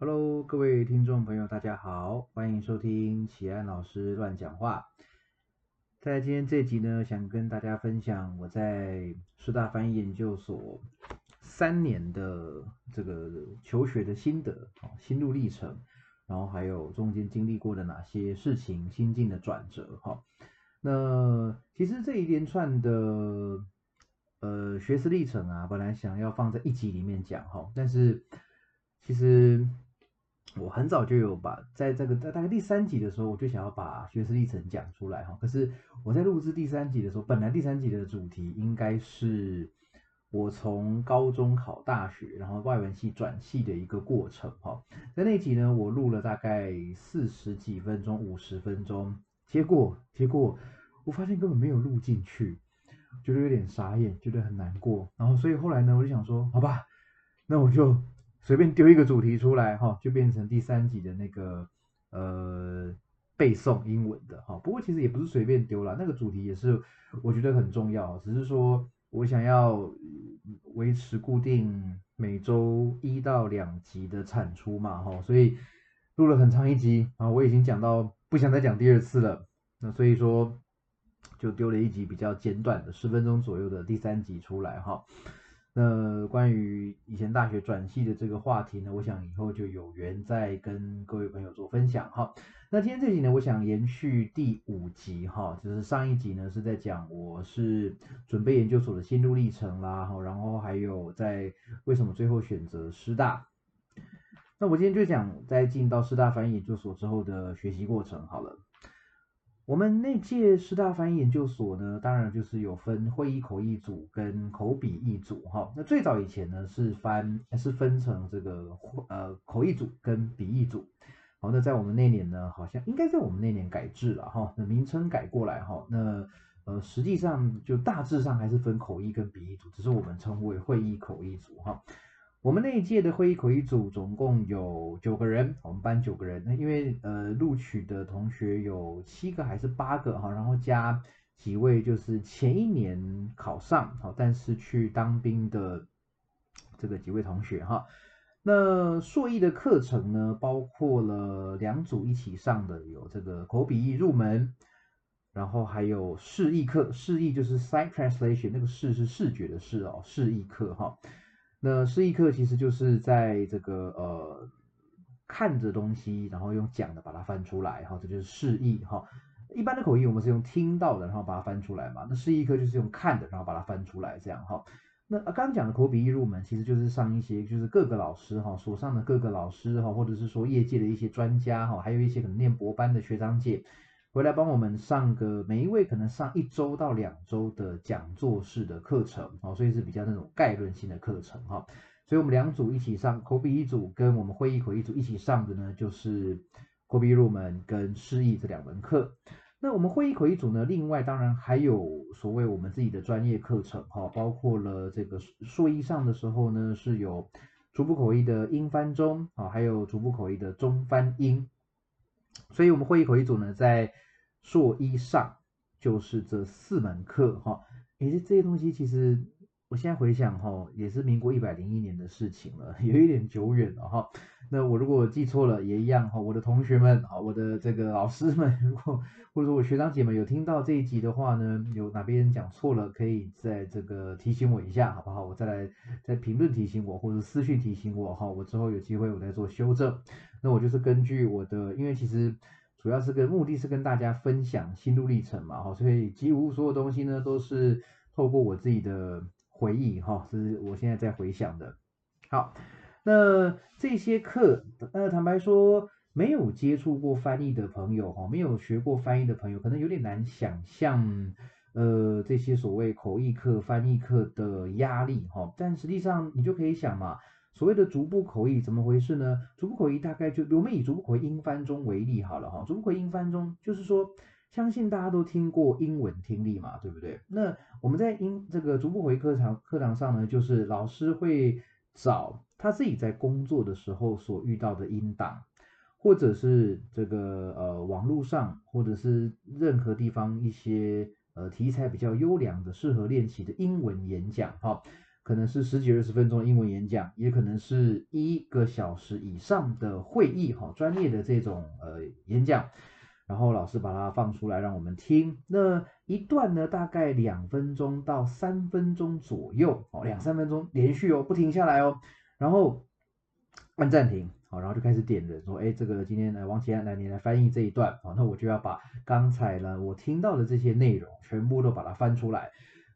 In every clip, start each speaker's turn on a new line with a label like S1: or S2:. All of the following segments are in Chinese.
S1: Hello，各位听众朋友，大家好，欢迎收听启安老师乱讲话。在今天这集呢，想跟大家分享我在师大翻译研究所三年的这个求学的心得、心路历程，然后还有中间经历过的哪些事情、心境的转折。哈，那其实这一连串的呃学识历程啊，本来想要放在一集里面讲哈，但是其实。我很早就有把在这个在大概第三集的时候，我就想要把学识历程讲出来哈。可是我在录制第三集的时候，本来第三集的主题应该是我从高中考大学，然后外文系转系的一个过程哈。在那集呢，我录了大概四十几分钟、五十分钟，结果结果我发现根本没有录进去，觉得有点傻眼，觉得很难过。然后所以后来呢，我就想说，好吧，那我就。随便丢一个主题出来哈，就变成第三集的那个呃背诵英文的哈。不过其实也不是随便丢了，那个主题也是我觉得很重要。只是说我想要维持固定每周一到两集的产出嘛哈，所以录了很长一集啊，我已经讲到不想再讲第二次了。那所以说就丢了一集比较简短的十分钟左右的第三集出来哈。那关于以前大学转系的这个话题呢，我想以后就有缘再跟各位朋友做分享哈。那今天这集呢，我想延续第五集哈，就是上一集呢是在讲我是准备研究所的心路历程啦，哈，然后还有在为什么最后选择师大。那我今天就讲在进到师大翻译研究所之后的学习过程好了。我们那届师大翻译研究所呢，当然就是有分会议口译组跟口笔译组哈。那最早以前呢是翻是分成这个呃口译组跟笔译组。好，那在我们那年呢，好像应该在我们那年改制了哈，那名称改过来哈。那呃实际上就大致上还是分口译跟笔译组，只是我们称为会议口译组哈。我们那一届的会议口译组总共有九个人，我们班九个人。那因为呃录取的同学有七个还是八个哈，然后加几位就是前一年考上好，但是去当兵的这个几位同学哈。那硕译的课程呢，包括了两组一起上的，有这个口笔译入门，然后还有示意课，示意就是 sight translation，那个视是视觉的视哦，示意课哈。那示意课其实就是在这个呃看着东西，然后用讲的把它翻出来，哈，这就是示意哈。一般的口译我们是用听到的，然后把它翻出来嘛。那示意课就是用看的，然后把它翻出来，这样哈。那刚刚讲的口笔译入门，其实就是上一些就是各个老师哈所上的各个老师哈，或者是说业界的一些专家哈，还有一些可能念博班的学长姐。回来帮我们上个每一位可能上一周到两周的讲座式的课程，哦，所以是比较那种概论性的课程哈。所以我们两组一起上，口笔一组跟我们会议口译组一起上的呢，就是口笔入门跟诗意这两门课。那我们会议口译组呢，另外当然还有所谓我们自己的专业课程哈，包括了这个硕一上的时候呢，是有逐步口译的英翻中啊，还有逐步口译的中翻英。所以我们会议口译组呢，在硕一上就是这四门课哈，诶，这些东西其实我现在回想哈，也是民国一百零一年的事情了，有一点久远了哈。那我如果记错了也一样哈，我的同学们啊，我的这个老师们，如果或者说我学长姐们有听到这一集的话呢，有哪边讲错了，可以在这个提醒我一下，好不好？我再来在评论提醒我，或者私讯提醒我哈，我之后有机会我再做修正。那我就是根据我的，因为其实。主要是跟目的是跟大家分享心路历程嘛，哈，所以几乎所有东西呢都是透过我自己的回忆，哈，是我现在在回想的。好，那这些课，呃，坦白说，没有接触过翻译的朋友，哈，没有学过翻译的朋友，可能有点难想象，呃，这些所谓口译课、翻译课的压力，哈，但实际上你就可以想嘛。所谓的逐步口译怎么回事呢？逐步口译大概就我们以逐步口译英翻中为例好了哈。逐步口译英翻中就是说，相信大家都听过英文听力嘛，对不对？那我们在英这个逐步口译课堂课堂上呢，就是老师会找他自己在工作的时候所遇到的音档，或者是这个呃网络上或者是任何地方一些呃题材比较优良的适合练习的英文演讲哈。可能是十几二十分钟的英文演讲，也可能是一个小时以上的会议，哈，专业的这种呃演讲，然后老师把它放出来让我们听。那一段呢，大概两分钟到三分钟左右，哦，两三分钟连续哦，不停下来哦，然后按暂停。好，然后就开始点人说，哎，这个今天呢，王启安来，你来翻译这一段，好，那我就要把刚才呢我听到的这些内容全部都把它翻出来。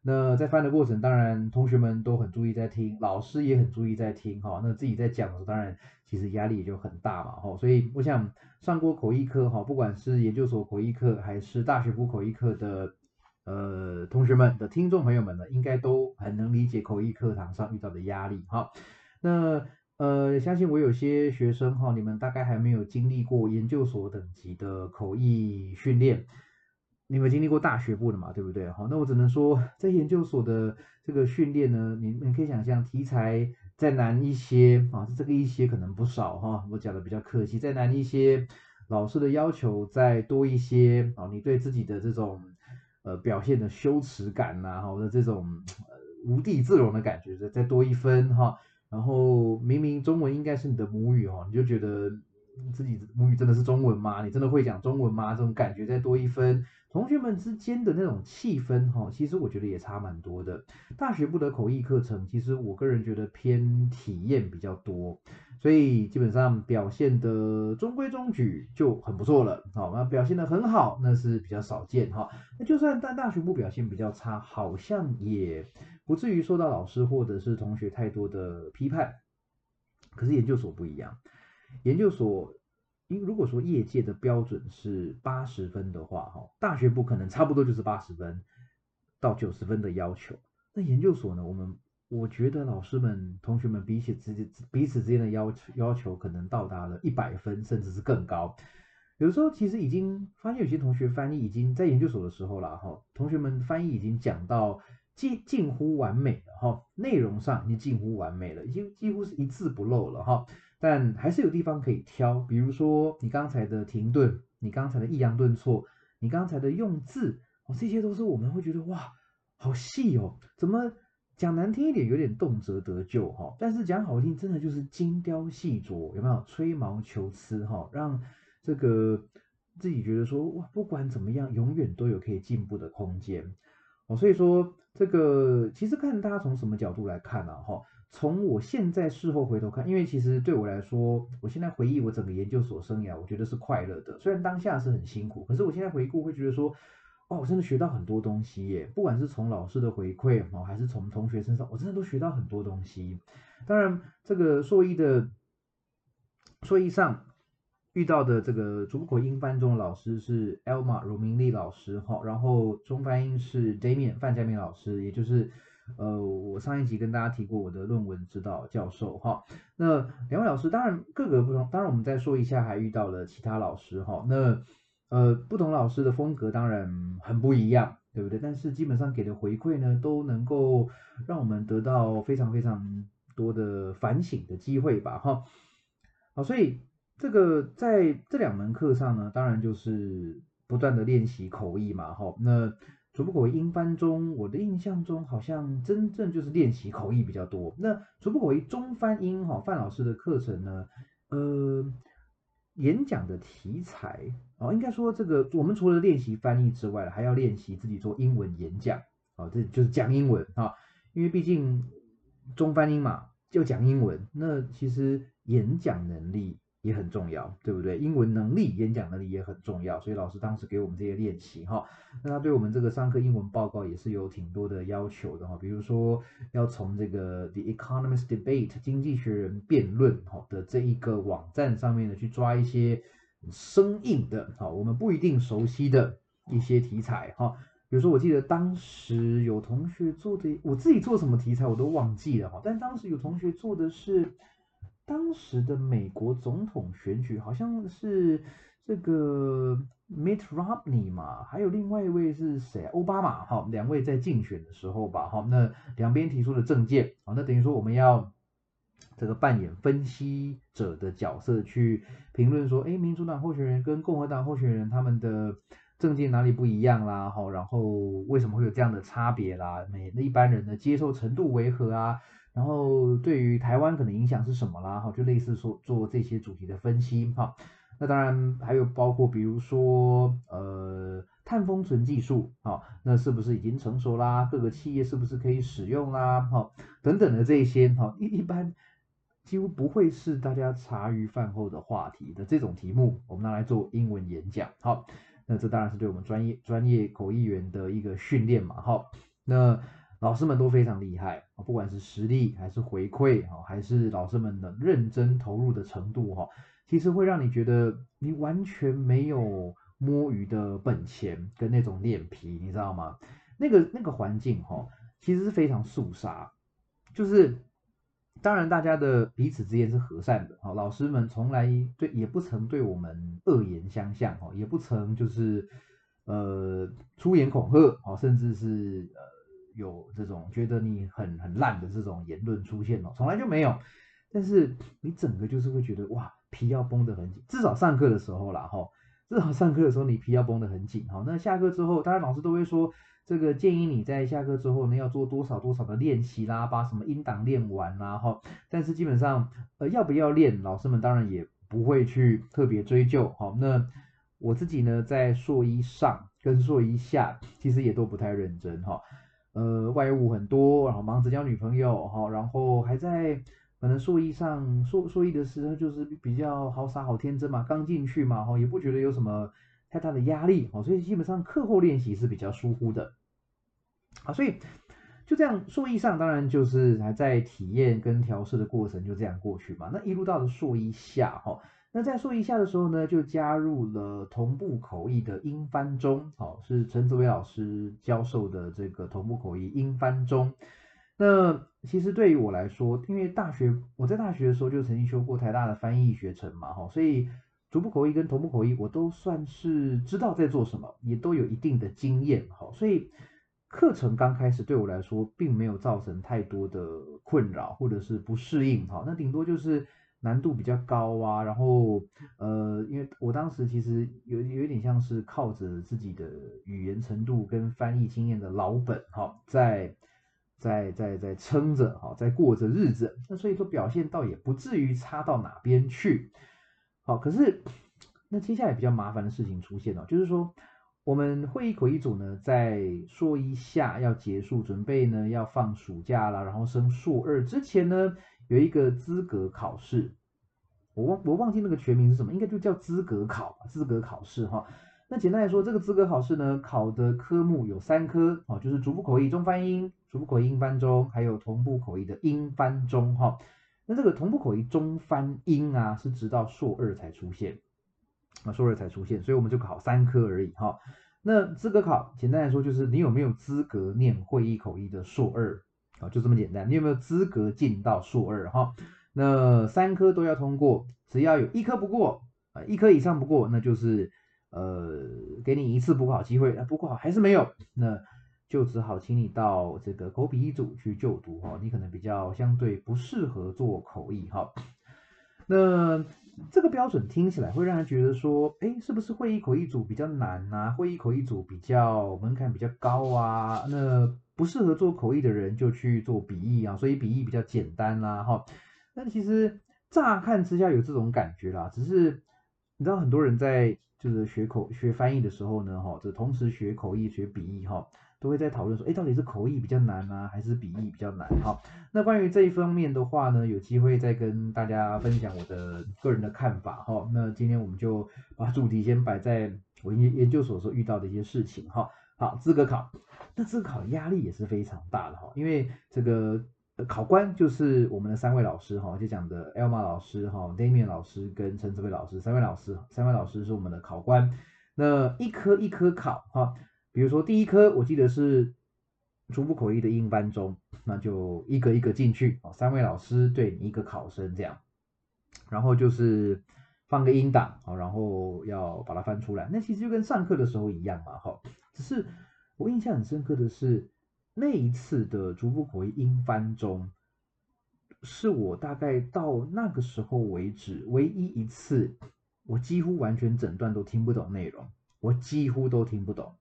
S1: 那在翻的过程，当然同学们都很注意在听，老师也很注意在听，哈，那自己在讲的时候，当然其实压力也就很大嘛，哈，所以我想上过口译课，哈，不管是研究所口译课还是大学部口译课的，呃，同学们的听众朋友们呢，应该都很能理解口译课堂上遇到的压力，哈，那。呃，相信我有些学生哈，你们大概还没有经历过研究所等级的口译训练，你们经历过大学部的嘛，对不对？好，那我只能说，在研究所的这个训练呢，你你可以想象题材再难一些啊，这个一些可能不少哈，我讲的比较客气，再难一些，老师的要求再多一些啊，你对自己的这种呃表现的羞耻感呐，或者这种无地自容的感觉再再多一分哈。然后明明中文应该是你的母语哦，你就觉得自己母语真的是中文吗？你真的会讲中文吗？这种感觉再多一分，同学们之间的那种气氛哈，其实我觉得也差蛮多的。大学部的口译课程，其实我个人觉得偏体验比较多，所以基本上表现的中规中矩就很不错了。好，那表现的很好，那是比较少见哈。那就算在大学部表现比较差，好像也。不至于受到老师或者是同学太多的批判，可是研究所不一样。研究所，因如果说业界的标准是八十分的话，哈，大学部可能差不多就是八十分到九十分的要求。那研究所呢？我们我觉得老师们、同学们彼此之间彼此之间的要求要求可能到达了一百分，甚至是更高。有时候其实已经发现有些同学翻译已经在研究所的时候了，哈，同学们翻译已经讲到。近近乎完美了哈，内容上已经近乎完美了，已经几乎是一字不漏了哈。但还是有地方可以挑，比如说你刚才的停顿，你刚才的抑扬顿挫，你刚才的用字，哦，这些都是我们会觉得哇，好细哦。怎么讲难听一点，有点动辄得咎哈。但是讲好听，真的就是精雕细琢，有没有吹毛求疵哈？让这个自己觉得说哇，不管怎么样，永远都有可以进步的空间哦。所以说。这个其实看大家从什么角度来看呢？哈，从我现在事后回头看，因为其实对我来说，我现在回忆我整个研究所生涯，我觉得是快乐的。虽然当下是很辛苦，可是我现在回顾会觉得说，哦，我真的学到很多东西耶！不管是从老师的回馈哦，还是从同学身上，我真的都学到很多东西。当然，这个硕一的硕一上。遇到的这个主口英翻中的老师是 Elma 荣明丽老师哈，然后中翻英是 Damian 范家明老师，也就是呃我上一集跟大家提过我的论文指导教授哈。那两位老师当然各个不同，当然我们再说一下还遇到了其他老师哈。那呃不同老师的风格当然很不一样，对不对？但是基本上给的回馈呢都能够让我们得到非常非常多的反省的机会吧哈。好，所以。这个在这两门课上呢，当然就是不断的练习口译嘛，哈。那主部口译英翻中，我的印象中好像真正就是练习口译比较多。那主部口译中翻英，哈，范老师的课程呢，呃，演讲的题材哦，应该说这个我们除了练习翻译之外，还要练习自己做英文演讲，啊，这就是讲英文啊，因为毕竟中翻英嘛，就讲英文，那其实演讲能力。也很重要，对不对？英文能力、演讲能力也很重要，所以老师当时给我们这些练习哈。那他对我们这个上课英文报告也是有挺多的要求的哈，比如说要从这个 The Economist Debate 经济学人辩论哈的这一个网站上面呢去抓一些生硬的哈，我们不一定熟悉的一些题材哈。比如说我记得当时有同学做的，我自己做什么题材我都忘记了哈，但当时有同学做的是。当时的美国总统选举好像是这个 Mitt Romney 嘛，还有另外一位是谁？奥巴马哈，两位在竞选的时候吧，哈，那两边提出的政见，好，那等于说我们要这个扮演分析者的角色去评论说，哎，民主党候选人跟共和党候选人他们的证件哪里不一样啦，哈，然后为什么会有这样的差别啦？每一般人的接受程度为何啊？然后对于台湾可能影响是什么啦？哈，就类似说做这些主题的分析，哈。那当然还有包括比如说呃碳封存技术，哈，那是不是已经成熟啦？各个企业是不是可以使用啦？哈，等等的这些，哈，一一般几乎不会是大家茶余饭后的话题的这种题目，我们拿来做英文演讲，好。那这当然是对我们专业专业口译员的一个训练嘛，哈。那老师们都非常厉害啊，不管是实力还是回馈哈，还是老师们的认真投入的程度哈，其实会让你觉得你完全没有摸鱼的本钱跟那种脸皮，你知道吗？那个那个环境哈，其实是非常肃杀，就是。当然，大家的彼此之间是和善的，哈，老师们从来对也不曾对我们恶言相向，哈，也不曾就是呃出言恐吓，哈，甚至是呃有这种觉得你很很烂的这种言论出现哦，从来就没有。但是你整个就是会觉得哇，皮要绷得很紧，至少上课的时候啦，哈，至少上课的时候你皮要绷得很紧，哈。那下课之后，当然老师都会说。这个建议你在下课之后呢，要做多少多少的练习啦，把什么音档练完啦，哈。但是基本上，呃，要不要练，老师们当然也不会去特别追究，哈。那我自己呢，在硕一上跟硕一下，其实也都不太认真，哈。呃，外务很多，然后忙着交女朋友，哈，然后还在可能硕一上硕硕一的时候，就是比较好傻好天真嘛，刚进去嘛，哈，也不觉得有什么太大的压力，哈，所以基本上课后练习是比较疏忽的。好，所以就这样，硕一上当然就是还在体验跟调试的过程，就这样过去嘛。那一路到了硕一下，哈，那在说一下的时候呢，就加入了同步口译的英翻中，好，是陈子伟老师教授的这个同步口译英翻中。那其实对于我来说，因为大学我在大学的时候就曾经修过台大的翻译学程嘛，哈，所以逐步口译跟同步口译我都算是知道在做什么，也都有一定的经验，哈，所以。课程刚开始对我来说，并没有造成太多的困扰或者是不适应，哈，那顶多就是难度比较高啊，然后呃，因为我当时其实有有一点像是靠着自己的语言程度跟翻译经验的老本，哈，在在在在撑着，哈，在过着日子，那所以说表现倒也不至于差到哪边去，好，可是那接下来比较麻烦的事情出现了，就是说。我们会议口译组呢，在硕一下要结束，准备呢要放暑假了，然后升硕二之前呢，有一个资格考试，我忘我忘记那个全名是什么，应该就叫资格考，资格考试哈。那简单来说，这个资格考试呢，考的科目有三科，哦，就是逐步口译中翻英、逐步口译英翻中，还有同步口译的英翻中哈。那这个同步口译中翻英啊，是直到硕二才出现。啊，硕二才出现，所以我们就考三科而已哈。那资格考简单来说就是你有没有资格念会议口译的硕二啊，就这么简单。你有没有资格进到硕二哈？那三科都要通过，只要有一科不过啊，一科以上不过，那就是呃给你一次补考机会。啊，补考还是没有，那就只好请你到这个口笔译组去就读哈。你可能比较相对不适合做口译哈。那这个标准听起来会让人觉得说，哎，是不是会议口译组比较难啊？会议口译组比较门槛比较高啊？那不适合做口译的人就去做笔译啊，所以笔译比较简单啦，哈。但其实乍看之下有这种感觉啦，只是你知道很多人在就是学口学翻译的时候呢，哈，这同时学口译学笔译，哈。都会在讨论说，哎，到底是口译比较难呢，还是笔译比较难？好，那关于这一方面的话呢，有机会再跟大家分享我的个人的看法。哈，那今天我们就把主题先摆在我研研究所所遇到的一些事情。哈，好，资格考，那资格考压力也是非常大的哈，因为这个考官就是我们的三位老师哈，就讲的 Elma 老师哈，Damian 老师跟陈志伟老师，三位老师，三位老师是我们的考官，那一科一科考哈。比如说第一科，我记得是逐步口译的英班中，那就一个一个进去哦，三位老师对你一个考生这样，然后就是放个音档哦，然后要把它翻出来。那其实就跟上课的时候一样嘛，哈，只是我印象很深刻的是那一次的逐步口译英翻中，是我大概到那个时候为止唯一一次，我几乎完全整段都听不懂内容。我几乎都听不懂。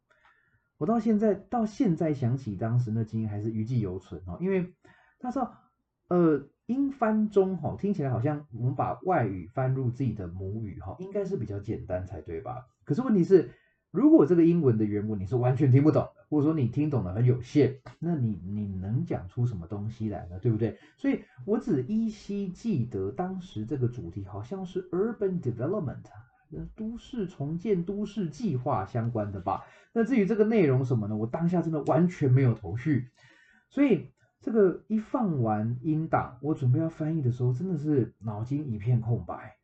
S1: 我到现在到现在想起当时那经验还是余悸犹存哦，因为他说，呃，英翻中哈，听起来好像我们把外语翻入自己的母语哈，应该是比较简单才对吧？可是问题是，如果这个英文的原文你是完全听不懂的，或者说你听懂的很有限，那你你能讲出什么东西来呢？对不对？所以我只依稀记得当时这个主题好像是 urban development。都市重建、都市计划相关的吧。那至于这个内容什么呢？我当下真的完全没有头绪。所以这个一放完音档，我准备要翻译的时候，真的是脑筋一片空白，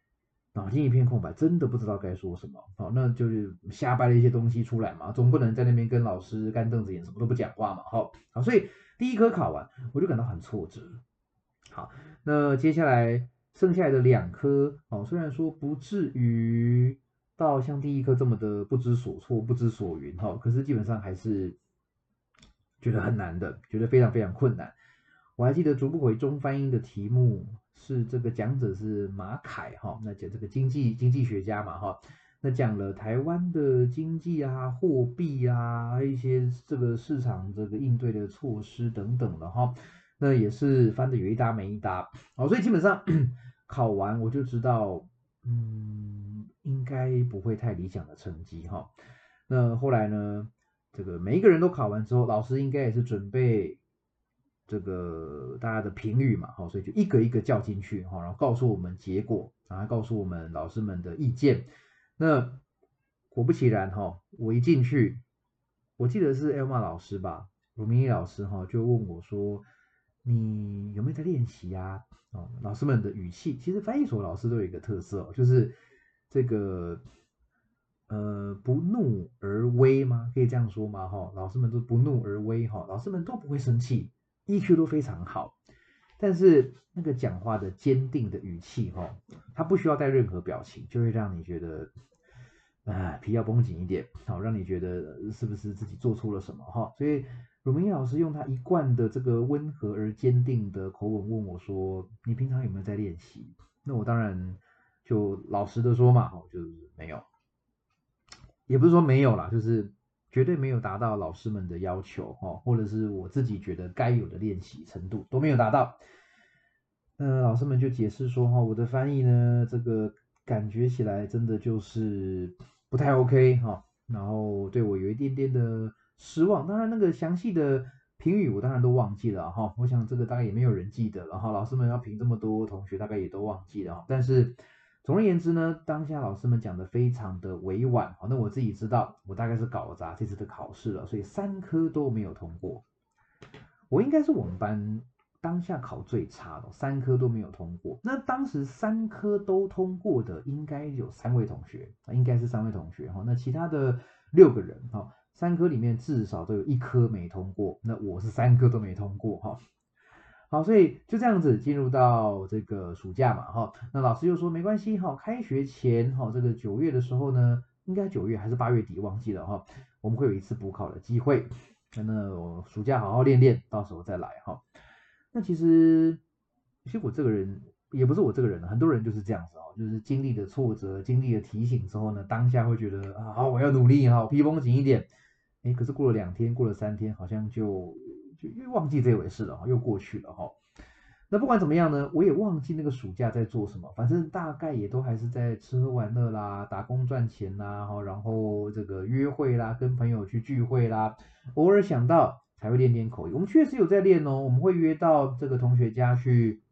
S1: 脑筋一片空白，真的不知道该说什么。好，那就是瞎掰了一些东西出来嘛，总不能在那边跟老师干瞪着眼，什么都不讲话嘛。好，好，所以第一科考完，我就感到很挫折。好，那接下来。剩下来的两科哦，虽然说不至于到像第一科这么的不知所措、不知所云哈，可是基本上还是觉得很难的，觉得非常非常困难。我还记得逐步回中翻译的题目是这个讲者是马凯哈，那讲这个经济经济学家嘛哈，那讲了台湾的经济啊、货币啊一些这个市场这个应对的措施等等的哈。那也是翻的有一搭没一搭，哦，所以基本上 考完我就知道，嗯，应该不会太理想的成绩哈。那后来呢，这个每一个人都考完之后，老师应该也是准备这个大家的评语嘛，好，所以就一个一个叫进去哈，然后告诉我们结果，然后告诉我们老师们的意见。那果不其然哈，我一进去，我记得是 Elma 老师吧，鲁明义老师哈，就问我说。你有没有在练习呀？哦，老师们的语气，其实翻译所老师都有一个特色哦，就是这个呃不怒而威吗？可以这样说吗？哈，老师们都不怒而威哈，老师们都不会生气，EQ 都非常好，但是那个讲话的坚定的语气哈，他不需要带任何表情，就会让你觉得啊皮要绷紧一点，好让你觉得是不是自己做错了什么哈，所以。鲁明义老师用他一贯的这个温和而坚定的口吻问我说：“你平常有没有在练习？”那我当然就老实的说嘛，就是没有，也不是说没有啦，就是绝对没有达到老师们的要求，哈，或者是我自己觉得该有的练习程度都没有达到。呃，老师们就解释说，哈，我的翻译呢，这个感觉起来真的就是不太 OK，哈，然后对我有一点点的。失望，当然那个详细的评语我当然都忘记了哈，我想这个大概也没有人记得，了哈老师们要评这么多，同学大概也都忘记了。但是总而言之呢，当下老师们讲的非常的委婉，好，那我自己知道我大概是搞砸这次的考试了，所以三科都没有通过。我应该是我们班当下考最差的，三科都没有通过。那当时三科都通过的应该有三位同学，应该是三位同学哈，那其他的六个人哈。三科里面至少都有一科没通过，那我是三科都没通过哈。好，所以就这样子进入到这个暑假嘛哈。那老师又说没关系哈，开学前哈，这个九月的时候呢，应该九月还是八月底忘记了哈，我们会有一次补考的机会。那我暑假好好练练，到时候再来哈。那其实其实我这个人也不是我这个人，很多人就是这样子哦，就是经历了挫折，经历了提醒之后呢，当下会觉得啊，我要努力哈，皮绷紧一点。哎，可是过了两天，过了三天，好像就就又忘记这回事了，又过去了哈。那不管怎么样呢，我也忘记那个暑假在做什么，反正大概也都还是在吃喝玩乐啦，打工赚钱啦，哈，然后这个约会啦，跟朋友去聚会啦，偶尔想到才会练练口语。我们确实有在练哦，我们会约到这个同学家去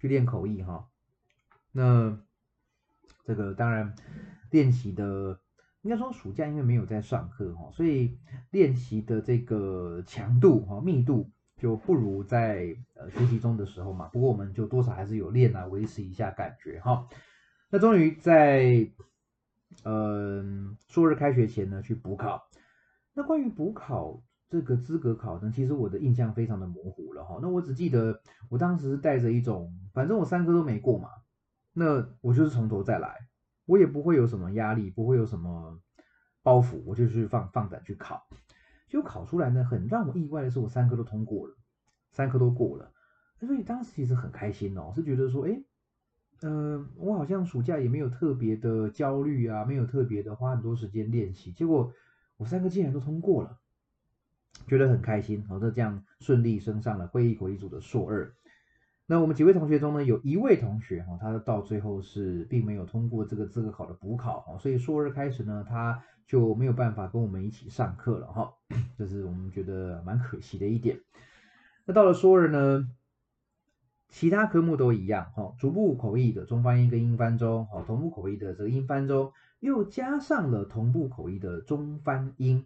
S1: 去练口译哈。那这个当然练习的。应该说暑假因为没有在上课哈，所以练习的这个强度哈密度就不如在呃学习中的时候嘛。不过我们就多少还是有练啊，维持一下感觉哈。那终于在嗯初日开学前呢去补考。那关于补考这个资格考呢，其实我的印象非常的模糊了哈。那我只记得我当时带着一种，反正我三科都没过嘛，那我就是从头再来。我也不会有什么压力，不会有什么包袱，我就去放放胆去考。结果考出来呢，很让我意外的是，我三科都通过了，三科都过了。所以当时其实很开心哦，是觉得说，哎，嗯，我好像暑假也没有特别的焦虑啊，没有特别的花很多时间练习，结果我三个竟然都通过了，觉得很开心，好，就这样顺利升上了会议口译组的硕二。那我们几位同学中呢，有一位同学哈，他到最后是并没有通过这个资格考的补考哈，所以硕二开始呢，他就没有办法跟我们一起上课了哈，这是我们觉得蛮可惜的一点。那到了硕二呢，其他科目都一样哈，逐步口译的中翻英跟英翻中，哈，同步口译的这个英翻中，又加上了同步口译的中翻英。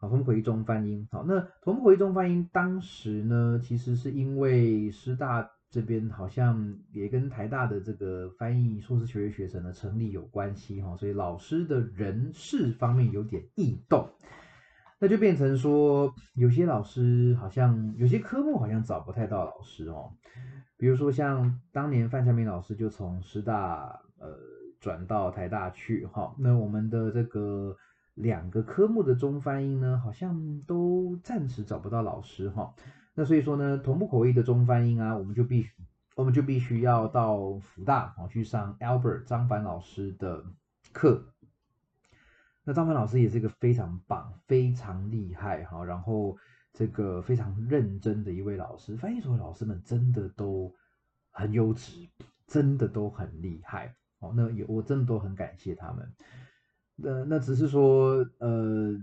S1: 好，同步口译中翻英。好，那同步口译中翻英，当时呢，其实是因为师大这边好像也跟台大的这个翻译硕士学位学程的成立有关系哈，所以老师的人事方面有点异动，那就变成说有些老师好像有些科目好像找不太到老师哦，比如说像当年范家明老师就从师大呃转到台大去哈，那我们的这个。两个科目的中翻英呢，好像都暂时找不到老师哈。那所以说呢，同步口译的中翻英啊，我们就必须，我们就必须要到福大啊去上 Albert 张凡老师的课。那张凡老师也是一个非常棒、非常厉害哈，然后这个非常认真的一位老师。翻译所的老师们真的都很优质，真的都很厉害哦。那也我真的都很感谢他们。那那只是说，呃，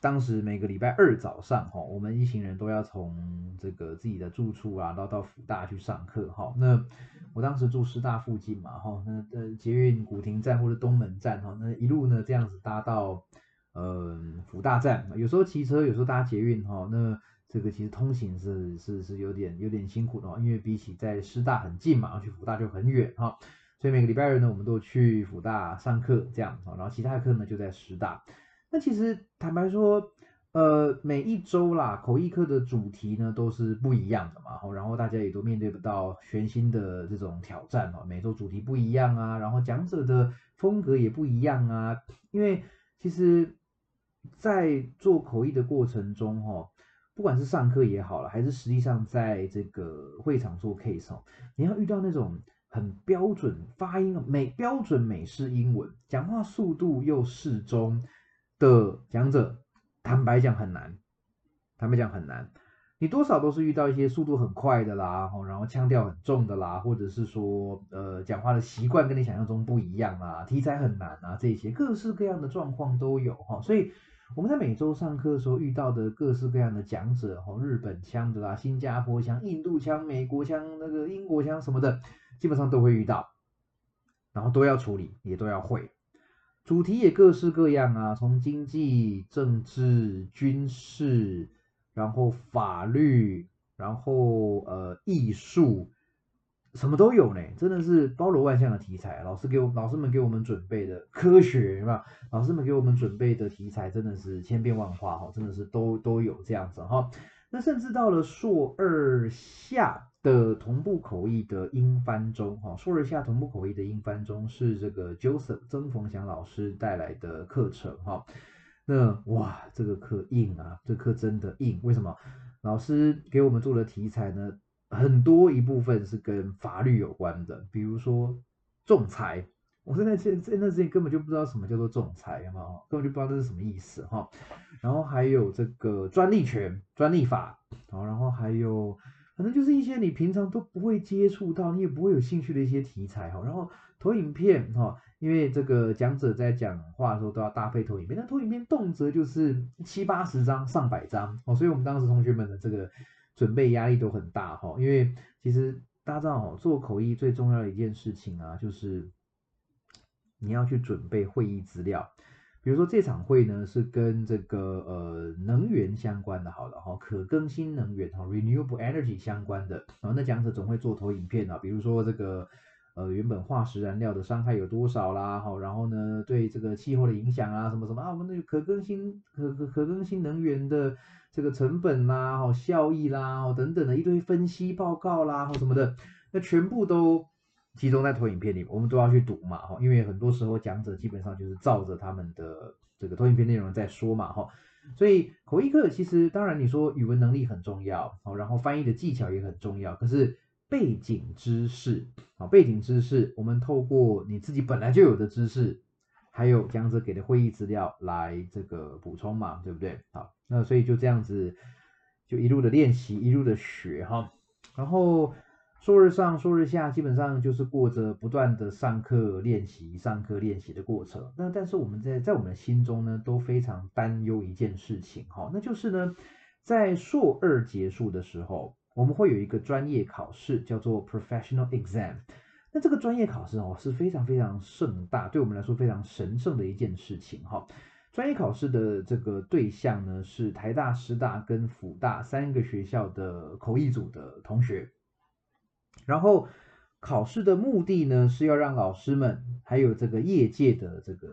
S1: 当时每个礼拜二早上，哈，我们一行人都要从这个自己的住处啊，到到福大去上课，哈。那我当时住师大附近嘛，哈，那呃捷运古亭站或者东门站，哈，那一路呢这样子搭到，呃，福大站，有时候骑车，有时候搭捷运，哈，那这个其实通行是是是有点有点辛苦的，因为比起在师大很近嘛，去福大就很远，哈。所以每个礼拜日呢，我们都去辅大上课，这样啊，然后其他的课呢就在师大。那其实坦白说，呃，每一周啦，口译课的主题呢都是不一样的嘛，然后大家也都面对不到全新的这种挑战哦，每周主题不一样啊，然后讲者的风格也不一样啊。因为其实，在做口译的过程中，哈，不管是上课也好了，还是实际上在这个会场做 case 哦，你要遇到那种。很标准发音美标准美式英文，讲话速度又适中的讲者，坦白讲很难，坦白讲很难。你多少都是遇到一些速度很快的啦，然后腔调很重的啦，或者是说呃讲话的习惯跟你想象中不一样啊，题材很难啊，这些各式各样的状况都有哈。所以我们在每周上课的时候遇到的各式各样的讲者，哈，日本腔的啦，新加坡腔、印度腔、美国腔、那个英国腔什么的。基本上都会遇到，然后都要处理，也都要会。主题也各式各样啊，从经济、政治、军事，然后法律，然后呃艺术，什么都有呢，真的是包罗万象的题材。老师给我老师们给我们准备的科学，是吧？老师们给我们准备的题材真的是千变万化哈，真的是都都有这样子哈。那甚至到了硕二下。的同步口译的英翻中，哈，说一下同步口译的英翻中是这个 Joseph 曾逢祥老师带来的课程，哈，那哇，这个课硬啊，这课真的硬，为什么？老师给我们做的题材呢，很多一部分是跟法律有关的，比如说仲裁，我在那在在那之前根本就不知道什么叫做仲裁，哈，根本就不知道这是什么意思，哈，然后还有这个专利权、专利法，好，然后还有。可能就是一些你平常都不会接触到，你也不会有兴趣的一些题材哈。然后投影片哈，因为这个讲者在讲话的时候都要搭配投影片，那投影片动辄就是七八十张、上百张哦，所以我们当时同学们的这个准备压力都很大哈。因为其实大家知道哦，做口译最重要的一件事情啊，就是你要去准备会议资料。比如说这场会呢是跟这个呃能源相关的，好了哈，可更新能源哈，renewable energy 相关的，然后那讲者总会做投影片啊，比如说这个呃原本化石燃料的伤害有多少啦，哈，然后呢对这个气候的影响啊，什么什么啊，我们那可更新可可可更新能源的这个成本啦，哈，效益啦，哦等等的一堆分析报告啦，或什么的，那全部都。集中在投影片里，我们都要去读嘛，哈，因为很多时候讲者基本上就是照着他们的这个投影片内容在说嘛，哈，所以口译课其实当然你说语文能力很重要，好，然后翻译的技巧也很重要，可是背景知识啊，背景知识，我们透过你自己本来就有的知识，还有讲者给的会议资料来这个补充嘛，对不对？好，那所以就这样子，就一路的练习，一路的学哈，然后说日上说日下，基本上就是过着不断的上课练习、上课练习的过程。那但是我们在在我们心中呢，都非常担忧一件事情哈，那就是呢，在硕二结束的时候。我们会有一个专业考试，叫做 Professional Exam。那这个专业考试哦是非常非常盛大，对我们来说非常神圣的一件事情哈。专业考试的这个对象呢是台大、师大跟辅大三个学校的口译组的同学。然后考试的目的呢是要让老师们还有这个业界的这个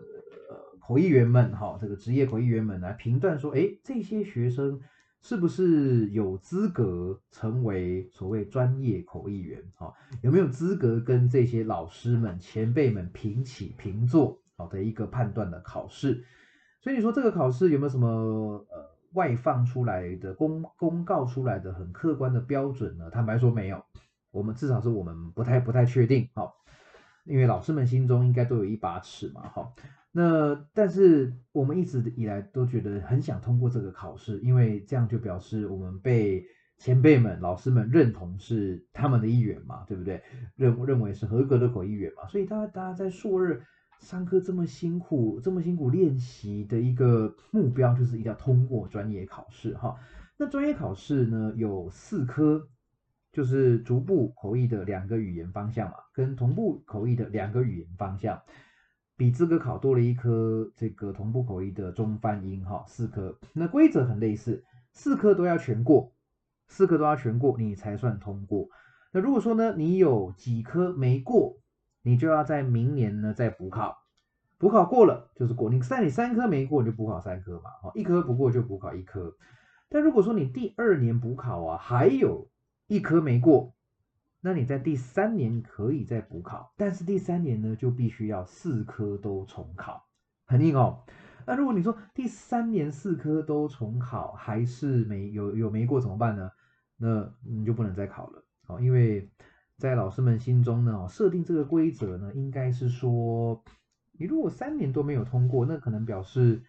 S1: 呃口译员们哈，这个职业口译员们来评断说，哎，这些学生。是不是有资格成为所谓专业口译员？哈，有没有资格跟这些老师们、前辈们平起平坐？好的一个判断的考试。所以你说这个考试有没有什么呃外放出来的公公告出来的很客观的标准呢？坦白说没有，我们至少是我们不太不太确定。好，因为老师们心中应该都有一把尺嘛。哈。那但是我们一直以来都觉得很想通过这个考试，因为这样就表示我们被前辈们、老师们认同是他们的一员嘛，对不对？认认为是合格的口译员嘛，所以大家大家在硕日上课这么辛苦、这么辛苦练习的一个目标，就是一定要通过专业考试哈。那专业考试呢有四科，就是逐步口译的两个语言方向嘛，跟同步口译的两个语言方向。比资格考多了一科，这个同步口译的中翻英哈，四科。那规则很类似，四科都要全过，四科都要全过，你才算通过。那如果说呢，你有几科没过，你就要在明年呢再补考，补考过了就是过。你三你三科没过，你就补考三科嘛，好，一科不过就补考一科。但如果说你第二年补考啊，还有一科没过。那你在第三年可以再补考，但是第三年呢就必须要四科都重考，很硬哦。那如果你说第三年四科都重考还是没有有没过怎么办呢？那你就不能再考了，好，因为在老师们心中呢，设定这个规则呢，应该是说，你如果三年都没有通过，那可能表示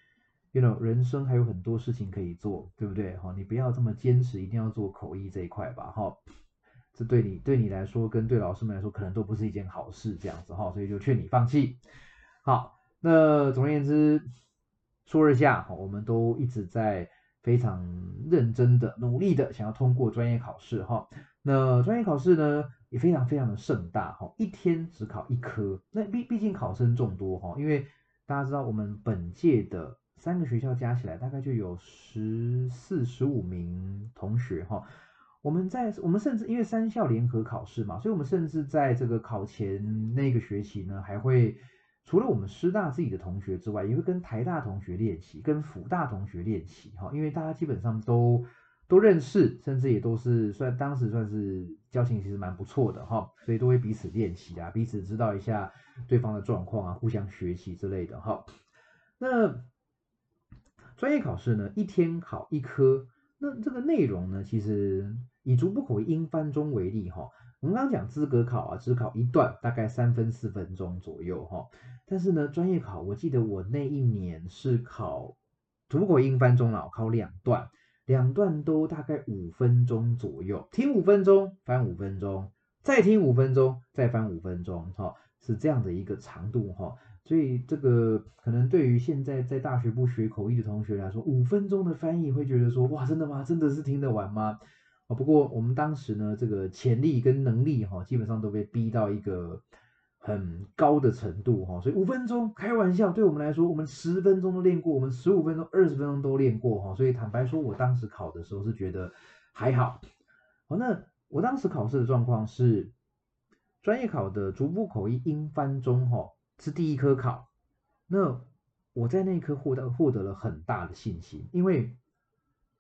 S1: ，you know，人生还有很多事情可以做，对不对？哈，你不要这么坚持，一定要做口译这一块吧，哈。这对你对你来说，跟对老师们来说，可能都不是一件好事，这样子哈，所以就劝你放弃。好，那总而言之，说一下，我们都一直在非常认真的、努力的想要通过专业考试哈。那专业考试呢，也非常非常的盛大哈，一天只考一科。那毕毕竟考生众多哈，因为大家知道，我们本届的三个学校加起来，大概就有十四、十五名同学哈。我们在我们甚至因为三校联合考试嘛，所以我们甚至在这个考前那个学期呢，还会除了我们师大自己的同学之外，也会跟台大同学练习，跟辅大同学练习哈，因为大家基本上都都认识，甚至也都是算当时算是交情其实蛮不错的哈，所以都会彼此练习啊，彼此知道一下对方的状况啊，互相学习之类的哈。那专业考试呢，一天考一科，那这个内容呢，其实。以逐步口译英翻中为例，哈，我们刚刚讲资格考啊，只考一段，大概三分四分钟左右，哈。但是呢，专业考，我记得我那一年是考逐步口译英翻中了，考两段，两段都大概五分钟左右，听五分钟，翻五分钟，再听五分钟，再翻五分钟，哈，是这样的一个长度，哈。所以这个可能对于现在在大学部学口译的同学来说，五分钟的翻译会觉得说，哇，真的吗？真的是听得完吗？不过我们当时呢，这个潜力跟能力哈，基本上都被逼到一个很高的程度哈，所以五分钟开玩笑，对我们来说，我们十分钟都练过，我们十五分钟、二十分钟都练过哈，所以坦白说，我当时考的时候是觉得还好。好，那我当时考试的状况是，专业考的逐步口译英翻中哈是第一科考，那我在那一科获得获得了很大的信心，因为。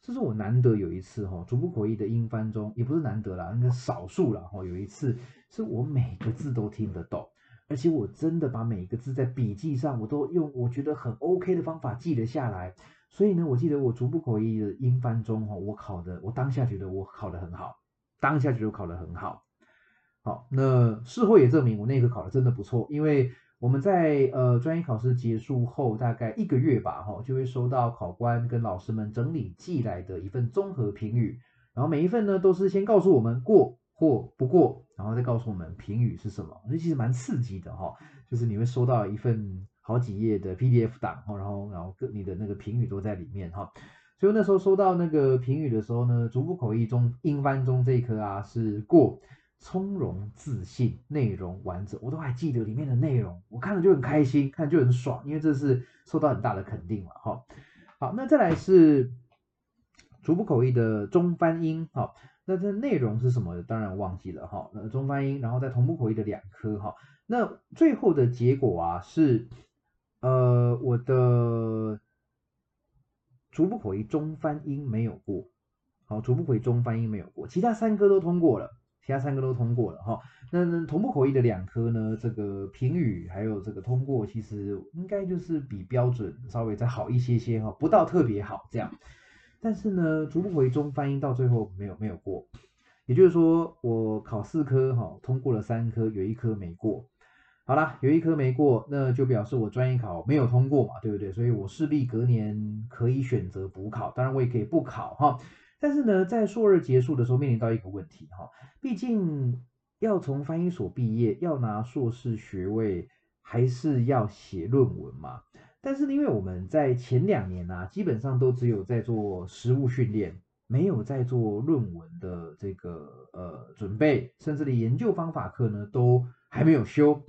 S1: 这是我难得有一次哈，逐步口译的英翻中，也不是难得啦，应该少数了哈。有一次是我每个字都听得懂，而且我真的把每一个字在笔记上，我都用我觉得很 OK 的方法记了下来。所以呢，我记得我逐步口译的英翻中哈，我考的，我当下觉得我考得很好，当下觉得考得很好。好，那事后也证明我那科考的真的不错，因为我们在呃专业考试结束后大概一个月吧，哈，就会收到考官跟老师们整理寄来的一份综合评语，然后每一份呢都是先告诉我们过或不过，然后再告诉我们评语是什么，那其实蛮刺激的哈，就是你会收到一份好几页的 PDF 档，然后然后各你的那个评语都在里面哈。所以那时候收到那个评语的时候呢，逐步口译中英翻中这一科啊是过，从容自信，内容完整，我都还记得里面的内容，我看了就很开心，看就很爽，因为这是受到很大的肯定了，哈。好，那再来是逐步口译的中翻英，好，那这内容是什么？当然忘记了，哈。那中翻英，然后在同步口译的两科，哈。那最后的结果啊是，呃，我的。逐步口译中翻英没有过，好，逐步口译中翻英没有过，其他三科都通过了，其他三科都通过了哈。那同步口译的两科呢，这个评语还有这个通过，其实应该就是比标准稍微再好一些些哈，不到特别好这样。但是呢，逐步回中翻译到最后没有没有过，也就是说我考四科哈，通过了三科，有一科没过。好啦，有一科没过，那就表示我专业考没有通过嘛，对不对？所以我势必隔年可以选择补考，当然我也可以不考哈。但是呢，在硕二结束的时候面临到一个问题哈，毕竟要从翻译所毕业，要拿硕士学位，还是要写论文嘛。但是因为我们在前两年啊，基本上都只有在做实务训练，没有在做论文的这个呃准备，甚至连研究方法课呢都还没有修。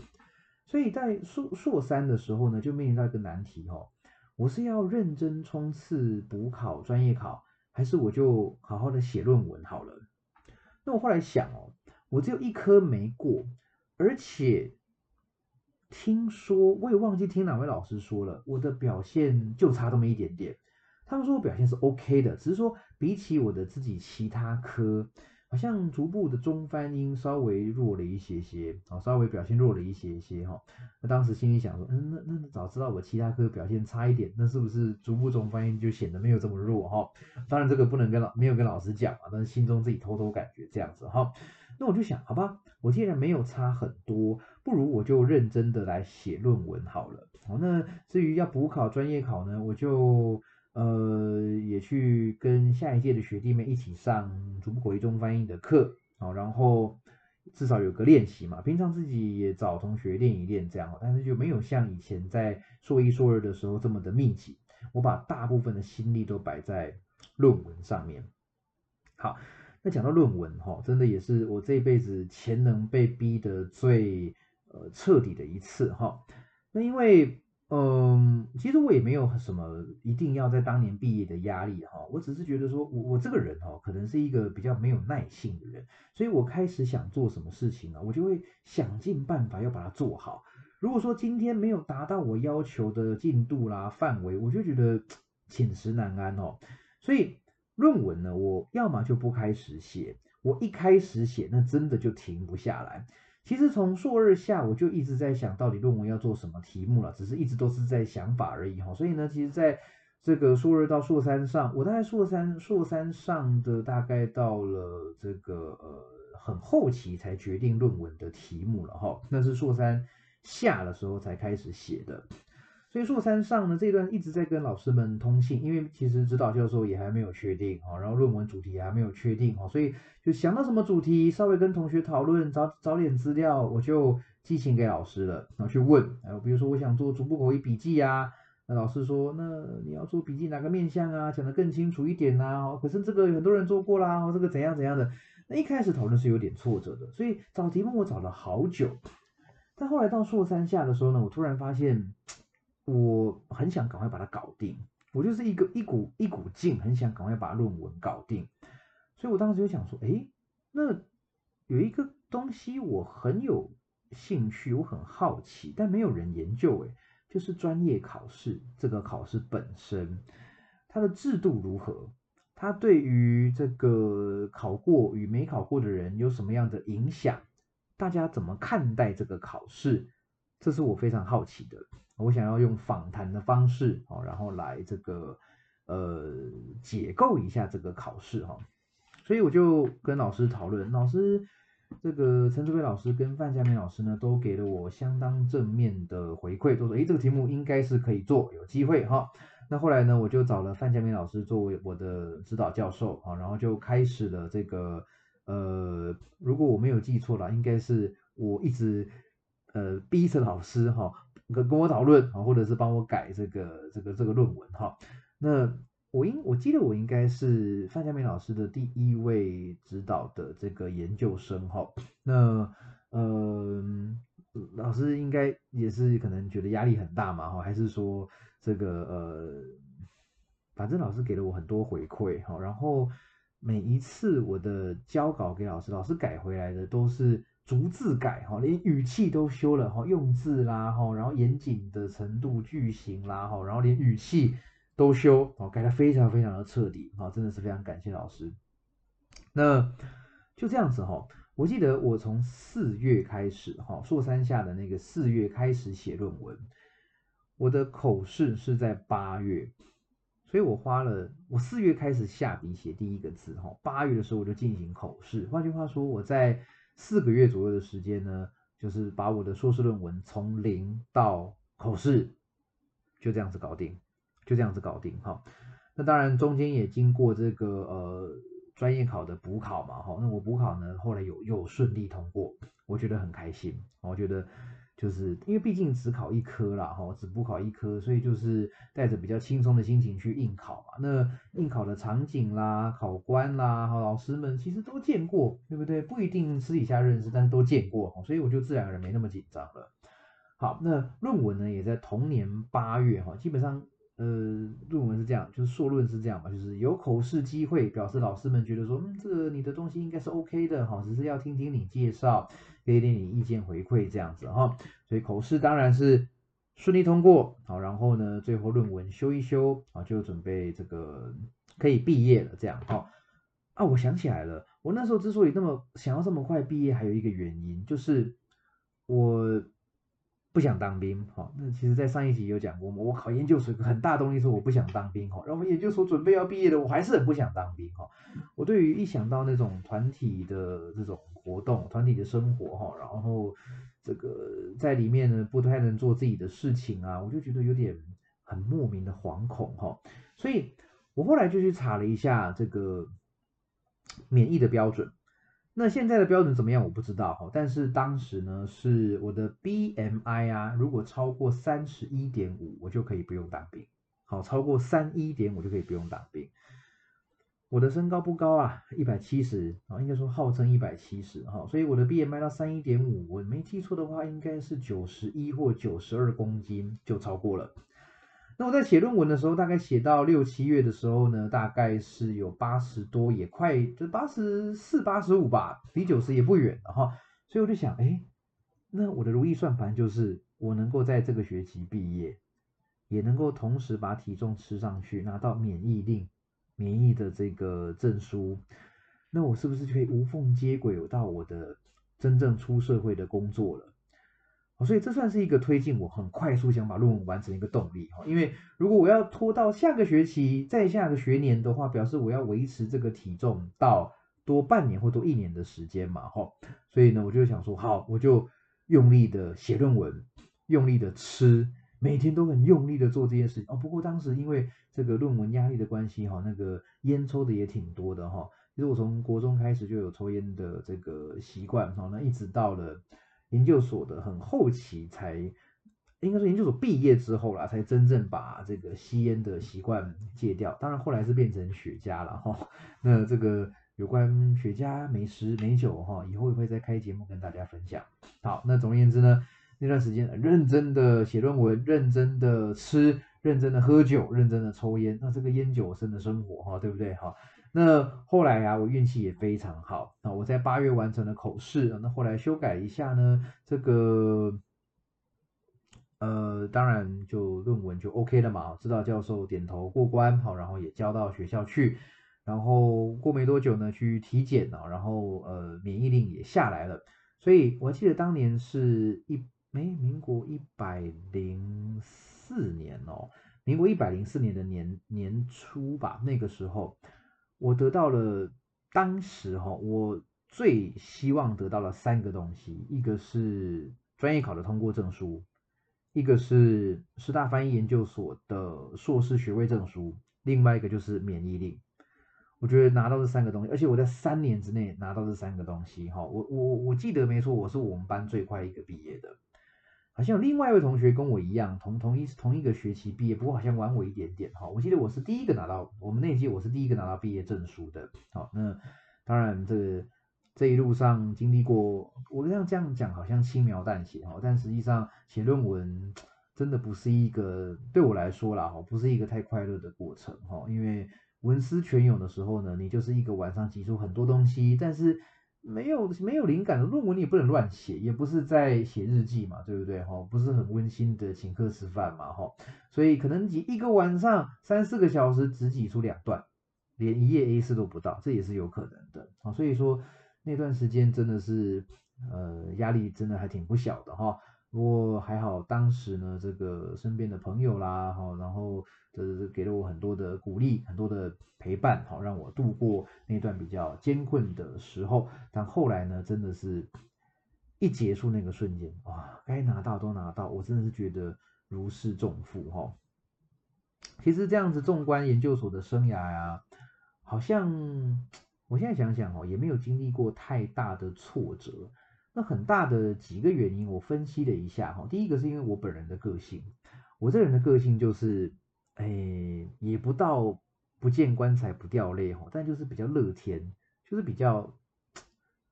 S1: 所以在硕硕三的时候呢，就面临到一个难题哦，我是要认真冲刺补考专业考，还是我就好好的写论文好了？那我后来想哦，我只有一科没过，而且听说我也忘记听哪位老师说了，我的表现就差那么一点点。他们说我表现是 OK 的，只是说比起我的自己其他科。好像逐步的中翻音稍微弱了一些些，啊，稍微表现弱了一些些哈。那当时心里想说，嗯，那那早知道我其他科表现差一点，那是不是逐步中翻音就显得没有这么弱哈？当然这个不能跟老没有跟老师讲啊，但是心中自己偷偷感觉这样子哈。那我就想，好吧，我既然没有差很多，不如我就认真的来写论文好了。好，那至于要补考专业考呢，我就。呃，也去跟下一届的学弟妹一起上逐步口译中翻译的课，好，然后至少有个练习嘛。平常自己也找同学练一练这样，但是就没有像以前在硕一硕二的时候这么的密集。我把大部分的心力都摆在论文上面。好，那讲到论文哈，真的也是我这一辈子潜能被逼的最呃彻底的一次哈。那因为。嗯，其实我也没有什么一定要在当年毕业的压力哈，我只是觉得说我我这个人哈，可能是一个比较没有耐性的人，所以我开始想做什么事情呢，我就会想尽办法要把它做好。如果说今天没有达到我要求的进度啦范围，我就觉得寝食难安哦。所以论文呢，我要么就不开始写，我一开始写，那真的就停不下来。其实从硕二下我就一直在想到底论文要做什么题目了，只是一直都是在想法而已哈。所以呢，其实在这个硕二到硕三上，我大概硕三硕三上的大概到了这个呃很后期才决定论文的题目了哈。那是硕三下的时候才开始写的。所以硕三上呢这段一直在跟老师们通信，因为其实指导教授也还没有确定哈，然后论文主题还没有确定哈，所以就想到什么主题，稍微跟同学讨论，找找点资料，我就寄信给老师了，然后去问，然后比如说我想做逐步口译笔记啊，那老师说那你要做笔记哪个面向啊，讲得更清楚一点呐，可是这个很多人做过啦，这个怎样怎样的，那一开始讨论是有点挫折的，所以找题目我找了好久，但后来到硕三下的时候呢，我突然发现。我很想赶快把它搞定，我就是一个一股一股劲，很想赶快把论文搞定。所以我当时就想说，哎，那有一个东西我很有兴趣，我很好奇，但没有人研究，哎，就是专业考试这个考试本身，它的制度如何？它对于这个考过与没考过的人有什么样的影响？大家怎么看待这个考试？这是我非常好奇的。我想要用访谈的方式，哦，然后来这个呃解构一下这个考试哈，所以我就跟老师讨论，老师这个陈志伟老师跟范家明老师呢，都给了我相当正面的回馈，都说，诶，这个题目应该是可以做，有机会哈。那后来呢，我就找了范家明老师作为我的指导教授啊，然后就开始了这个，呃，如果我没有记错了，应该是我一直呃逼着老师哈，跟跟我讨论啊，或者是帮我改这个这个这个论文哈。那我应我记得我应该是范家明老师的第一位指导的这个研究生哈，那呃老师应该也是可能觉得压力很大嘛哈，还是说这个呃反正老师给了我很多回馈哈，然后每一次我的交稿给老师，老师改回来的都是逐字改哈，连语气都修了哈，用字啦哈，然后严谨的程度、句型啦哈，然后连语气。都修哦，改的非常非常的彻底啊，真的是非常感谢老师。那就这样子哈，我记得我从四月开始哈，硕三下的那个四月开始写论文，我的口试是在八月，所以我花了我四月开始下笔写第一个字哈，八月的时候我就进行口试。换句话说，我在四个月左右的时间呢，就是把我的硕士论文从零到口试就这样子搞定。就这样子搞定哈，那当然中间也经过这个呃专业考的补考嘛哈，那我补考呢后来有又顺利通过，我觉得很开心，我觉得就是因为毕竟只考一科啦哈，只补考一科，所以就是带着比较轻松的心情去应考嘛。那应考的场景啦、考官啦、哈老师们其实都见过，对不对？不一定私底下认识，但是都见过，所以我就自然而然没那么紧张了。好，那论文呢也在同年八月哈，基本上。呃，论文是这样，就是硕论是这样嘛，就是有口试机会，表示老师们觉得说，嗯，这个你的东西应该是 OK 的哈，只是要听听你介绍，给点你意见回馈这样子哈，所以口试当然是顺利通过，好，然后呢，最后论文修一修，啊，就准备这个可以毕业了这样哈。啊，我想起来了，我那时候之所以那么想要这么快毕业，还有一个原因就是我。不想当兵，哈，那其实，在上一集有讲过嘛。我考研究所很大动力是我不想当兵，哈。然后研究所准备要毕业了，我还是很不想当兵，哈。我对于一想到那种团体的这种活动、团体的生活，哈，然后这个在里面呢不太能做自己的事情啊，我就觉得有点很莫名的惶恐，哈。所以我后来就去查了一下这个免疫的标准。那现在的标准怎么样？我不知道哈，但是当时呢，是我的 BMI 啊，如果超过三十一点五，我就可以不用当兵。好，超过三一点五就可以不用当兵。我的身高不高啊，一百七十啊，应该说号称一百七十哈，所以我的 BMI 到三一点五，我没记错的话，应该是九十一或九十二公斤就超过了。那我在写论文的时候，大概写到六七月的时候呢，大概是有八十多，也快就八十四、八十五吧，离九十也不远了哈。所以我就想，哎，那我的如意算盘就是我能够在这个学期毕业，也能够同时把体重吃上去，拿到免疫令、免疫的这个证书，那我是不是就可以无缝接轨到我的真正出社会的工作了？所以这算是一个推进我很快速想把论文完成一个动力哈，因为如果我要拖到下个学期再下个学年的话，表示我要维持这个体重到多半年或多一年的时间嘛哈，所以呢我就想说好，我就用力的写论文，用力的吃，每天都很用力的做这些事情哦。不过当时因为这个论文压力的关系哈，那个烟抽的也挺多的哈，其实我从国中开始就有抽烟的这个习惯哈，那一直到了。研究所的很后期才，应该说研究所毕业之后啦，才真正把这个吸烟的习惯戒掉。当然后来是变成雪茄了哈。那这个有关雪茄、美食、美酒哈，以后也会再开节目跟大家分享。好，那总而言之呢，那段时间认真的写论文，认真的吃，认真的喝酒，认真的抽烟，那这个烟酒生的生活哈，对不对哈？那后来啊，我运气也非常好啊！我在八月完成了口试，那后来修改一下呢，这个呃，当然就论文就 OK 了嘛，指导教授点头过关，好，然后也交到学校去，然后过没多久呢，去体检啊，然后呃，免疫令也下来了，所以我记得当年是一哎，民国一百零四年哦，民国一百零四年的年年初吧，那个时候。我得到了当时哈，我最希望得到了三个东西，一个是专业考的通过证书，一个是师大翻译研究所的硕士学位证书，另外一个就是免疫力。我觉得拿到这三个东西，而且我在三年之内拿到这三个东西，哈，我我我记得没错，我是我们班最快一个毕业的。好像有另外一位同学跟我一样，同同一同一个学期毕业，不过好像晚我一点点哈。我记得我是第一个拿到我们那届，我是第一个拿到毕业证书的。好，那当然这这一路上经历过，我这样这样讲好像轻描淡写哈，但实际上写论文真的不是一个对我来说啦哈，不是一个太快乐的过程哈。因为文思泉涌的时候呢，你就是一个晚上挤出很多东西，但是。没有没有灵感的论文你也不能乱写，也不是在写日记嘛，对不对哈？不是很温馨的请客吃饭嘛哈？所以可能挤一个晚上三四个小时只挤出两段，连一页 A 四都不到，这也是有可能的啊。所以说那段时间真的是呃压力真的还挺不小的哈。不过还好当时呢这个身边的朋友啦哈，然后。这是给了我很多的鼓励，很多的陪伴，好让我度过那段比较艰困的时候。但后来呢，真的是一结束那个瞬间，哇，该拿到都拿到，我真的是觉得如释重负哈。其实这样子纵观研究所的生涯呀，好像我现在想想哦，也没有经历过太大的挫折。那很大的几个原因，我分析了一下哈。第一个是因为我本人的个性，我这人的个性就是。哎，也不到不见棺材不掉泪哈，但就是比较乐天，就是比较，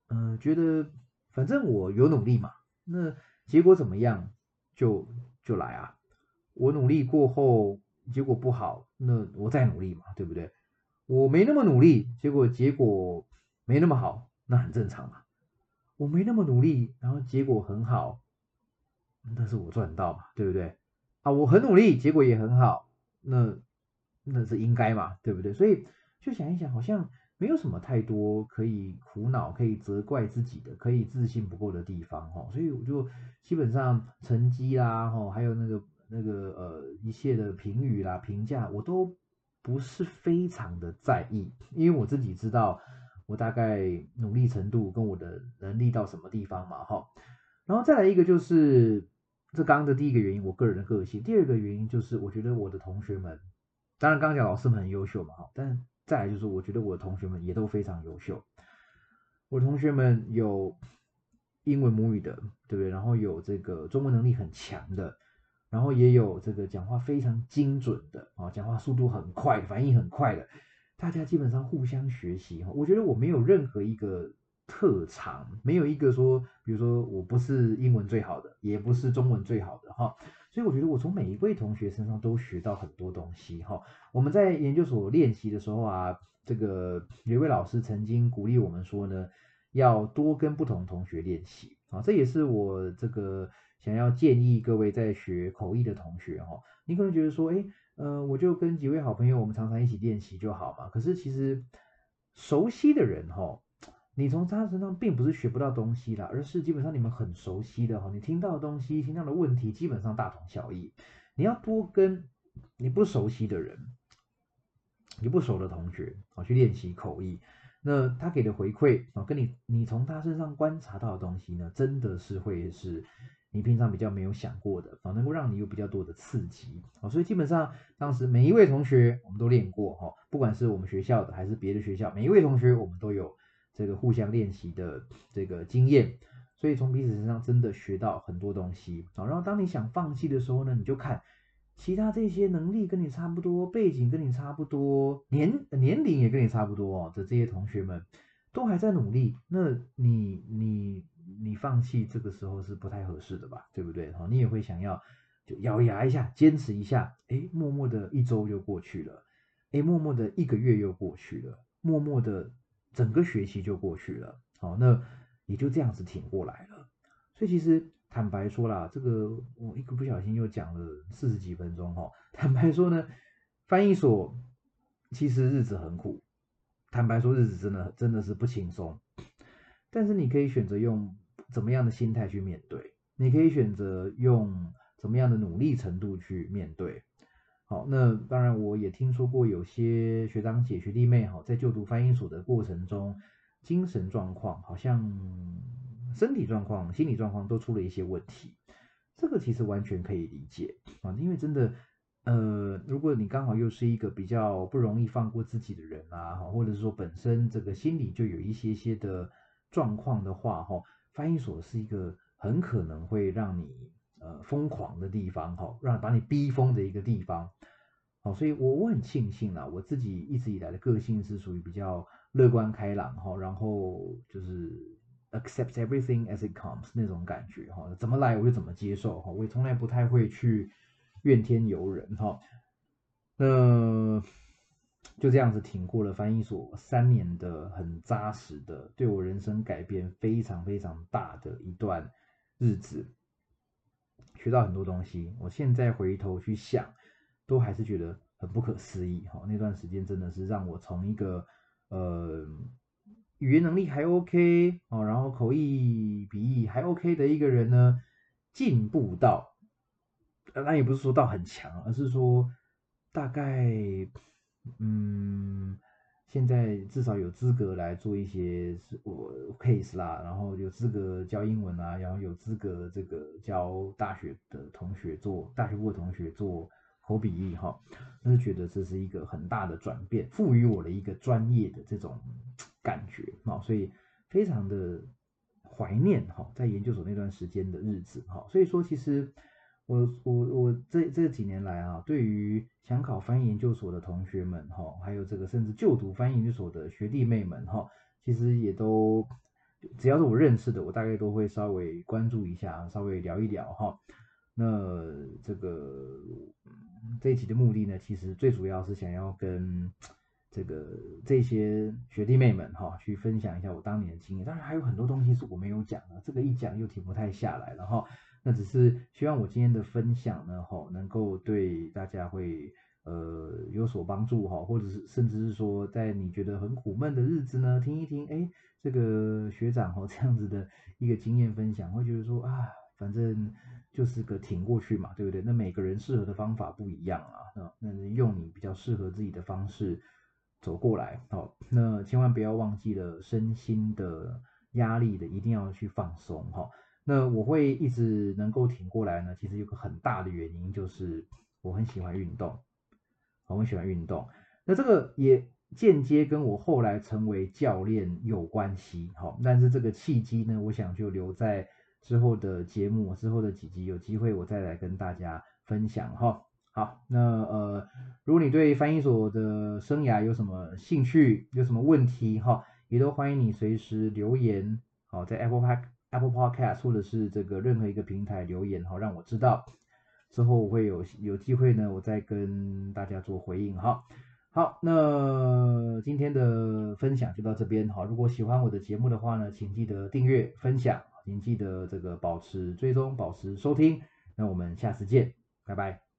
S1: 嗯，觉得反正我有努力嘛，那结果怎么样就就来啊，我努力过后结果不好，那我再努力嘛，对不对？我没那么努力，结果结果没那么好，那很正常嘛。我没那么努力，然后结果很好，那是我赚到嘛，对不对？啊，我很努力，结果也很好。那那是应该嘛，对不对？所以就想一想，好像没有什么太多可以苦恼、可以责怪自己的、可以自信不够的地方哈。所以我就基本上成绩啦，哈，还有那个那个呃一切的评语啦、评价，我都不是非常的在意，因为我自己知道我大概努力程度跟我的能力到什么地方嘛，哈。然后再来一个就是。这刚刚的第一个原因，我个人的个性。第二个原因就是，我觉得我的同学们，当然刚刚讲老师们很优秀嘛，哈，但再来就是，我觉得我的同学们也都非常优秀。我同学们有英文母语的，对不对？然后有这个中文能力很强的，然后也有这个讲话非常精准的，啊，讲话速度很快，反应很快的。大家基本上互相学习，哈，我觉得我没有任何一个。特长没有一个说，比如说我不是英文最好的，也不是中文最好的哈，所以我觉得我从每一位同学身上都学到很多东西哈。我们在研究所练习的时候啊，这个有一位老师曾经鼓励我们说呢，要多跟不同同学练习啊，这也是我这个想要建议各位在学口译的同学哈。你可能觉得说，哎，呃，我就跟几位好朋友，我们常常一起练习就好嘛。可是其实熟悉的人哈。你从他身上并不是学不到东西啦，而是基本上你们很熟悉的哈，你听到的东西、听到的问题基本上大同小异。你要多跟你不熟悉的人、你不熟的同学啊去练习口译，那他给的回馈啊，跟你你从他身上观察到的东西呢，真的是会是你平常比较没有想过的啊，能够让你有比较多的刺激啊。所以基本上当时每一位同学我们都练过哈，不管是我们学校的还是别的学校，每一位同学我们都有。这个互相练习的这个经验，所以从彼此身上真的学到很多东西啊。然后当你想放弃的时候呢，你就看其他这些能力跟你差不多、背景跟你差不多、年年龄也跟你差不多的这些同学们，都还在努力，那你你你放弃这个时候是不太合适的吧？对不对？哈，你也会想要就咬牙一下，坚持一下，哎，默默的一周就过去了，哎，默默的一个月又过去了，默默的。整个学期就过去了，好，那也就这样子挺过来了。所以其实坦白说啦，这个我一个不小心又讲了四十几分钟哈。坦白说呢，翻译所其实日子很苦，坦白说日子真的真的是不轻松。但是你可以选择用怎么样的心态去面对，你可以选择用怎么样的努力程度去面对。好，那当然我也听说过有些学长姐、学弟妹哈，在就读翻译所的过程中，精神状况好像身体状况、心理状况都出了一些问题。这个其实完全可以理解啊，因为真的，呃，如果你刚好又是一个比较不容易放过自己的人啊，或者是说本身这个心理就有一些些的状况的话，哈，翻译所是一个很可能会让你呃疯狂的地方，哈，让把你逼疯的一个地方，好，所以我我很庆幸啦，我自己一直以来的个性是属于比较乐观开朗，哈，然后就是。accept everything as it comes 那种感觉哈，怎么来我就怎么接受哈，我也从来不太会去怨天尤人哈。那就这样子挺过了翻译所三年的很扎实的，对我人生改变非常非常大的一段日子，学到很多东西。我现在回头去想，都还是觉得很不可思议哈。那段时间真的是让我从一个呃。语言能力还 OK 哦，然后口译笔译还 OK 的一个人呢，进步到，那也不是说到很强，而是说大概，嗯，现在至少有资格来做一些我 case 啦，然后有资格教英文啊，然后有资格这个教大学的同学做大学部的同学做口笔译哈，那是觉得这是一个很大的转变，赋予我的一个专业的这种。感觉啊，所以非常的怀念哈，在研究所那段时间的日子哈，所以说其实我我我这这几年来啊，对于想考翻译研究所的同学们哈，还有这个甚至就读翻译研究所的学弟妹们哈，其实也都只要是我认识的，我大概都会稍微关注一下，稍微聊一聊哈。那这个这一期的目的呢，其实最主要是想要跟。这个这些学弟妹们哈，去分享一下我当年的经验。当然还有很多东西是我没有讲的，这个一讲又停不太下来了哈。那只是希望我今天的分享呢，哈，能够对大家会呃有所帮助哈，或者是甚至是说，在你觉得很苦闷的日子呢，听一听，哎，这个学长哈这样子的一个经验分享，会觉得说啊，反正就是个挺过去嘛，对不对？那每个人适合的方法不一样啊，那那用你比较适合自己的方式。走过来，好，那千万不要忘记了身心的压力的，一定要去放松，哈。那我会一直能够挺过来呢，其实有个很大的原因就是我很喜欢运动，我很喜欢运动。那这个也间接跟我后来成为教练有关系，好，但是这个契机呢，我想就留在之后的节目之后的几集，有机会我再来跟大家分享，哈。好，那呃，如果你对翻译所的生涯有什么兴趣，有什么问题哈，也都欢迎你随时留言，好，在 Apple Park Apple Podcast 或者是这个任何一个平台留言，好，让我知道，之后我会有有机会呢，我再跟大家做回应哈。好，那今天的分享就到这边，哈，如果喜欢我的节目的话呢，请记得订阅、分享，请记得这个保持追踪、保持收听，那我们下次见，拜拜。